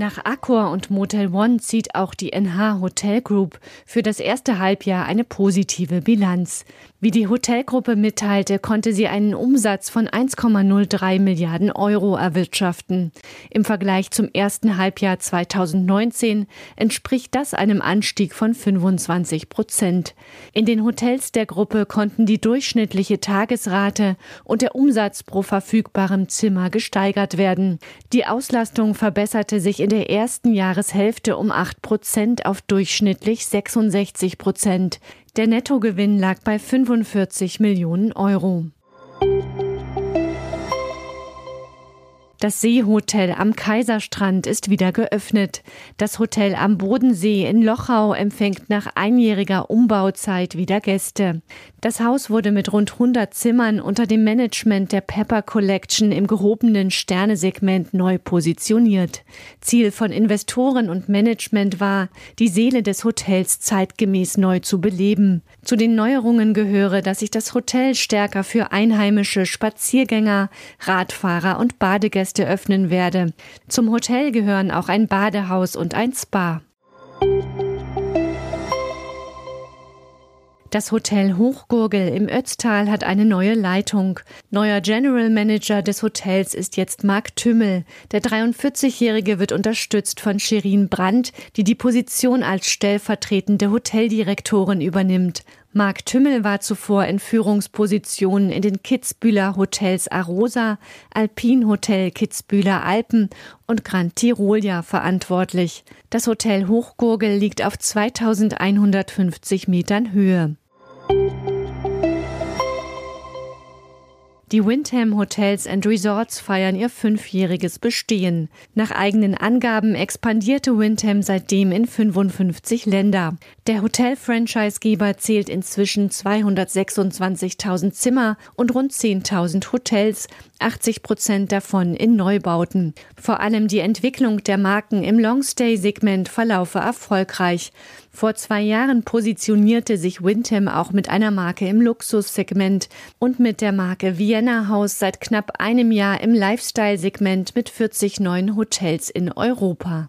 Nach Accor und Motel One zieht auch die NH Hotel Group für das erste Halbjahr eine positive Bilanz. Wie die Hotelgruppe mitteilte, konnte sie einen Umsatz von 1,03 Milliarden Euro erwirtschaften. Im Vergleich zum ersten Halbjahr 2019 entspricht das einem Anstieg von 25 Prozent. In den Hotels der Gruppe konnten die durchschnittliche Tagesrate und der Umsatz pro verfügbarem Zimmer gesteigert werden. Die Auslastung verbesserte sich in der ersten Jahreshälfte um 8 Prozent auf durchschnittlich 66 Prozent. Der Nettogewinn lag bei 45 Millionen Euro. Das Seehotel am Kaiserstrand ist wieder geöffnet. Das Hotel am Bodensee in Lochau empfängt nach einjähriger Umbauzeit wieder Gäste. Das Haus wurde mit rund 100 Zimmern unter dem Management der Pepper Collection im gehobenen Sternesegment neu positioniert. Ziel von Investoren und Management war, die Seele des Hotels zeitgemäß neu zu beleben. Zu den Neuerungen gehöre, dass sich das Hotel stärker für einheimische Spaziergänger, Radfahrer und Badegäste Gäste öffnen werde. Zum Hotel gehören auch ein Badehaus und ein Spa. Das Hotel Hochgurgel im Ötztal hat eine neue Leitung. Neuer General Manager des Hotels ist jetzt Marc Tümmel. Der 43-Jährige wird unterstützt von Shirin Brandt, die die Position als stellvertretende Hoteldirektorin übernimmt. Marc Tümmel war zuvor in Führungspositionen in den Kitzbühler Hotels Arosa, Alpin Hotel Kitzbühler Alpen und Grand Tirolia verantwortlich. Das Hotel Hochgurgel liegt auf 2150 Metern Höhe. Die Windham Hotels and Resorts feiern ihr fünfjähriges Bestehen. Nach eigenen Angaben expandierte Windham seitdem in 55 Länder. Der Hotel-Franchisegeber zählt inzwischen 226.000 Zimmer und rund 10.000 Hotels, 80 Prozent davon in Neubauten. Vor allem die Entwicklung der Marken im Longstay-Segment verlaufe erfolgreich. Vor zwei Jahren positionierte sich Windham auch mit einer Marke im Luxussegment und mit der Marke Vienna House seit knapp einem Jahr im Lifestyle-Segment mit 40 neuen Hotels in Europa.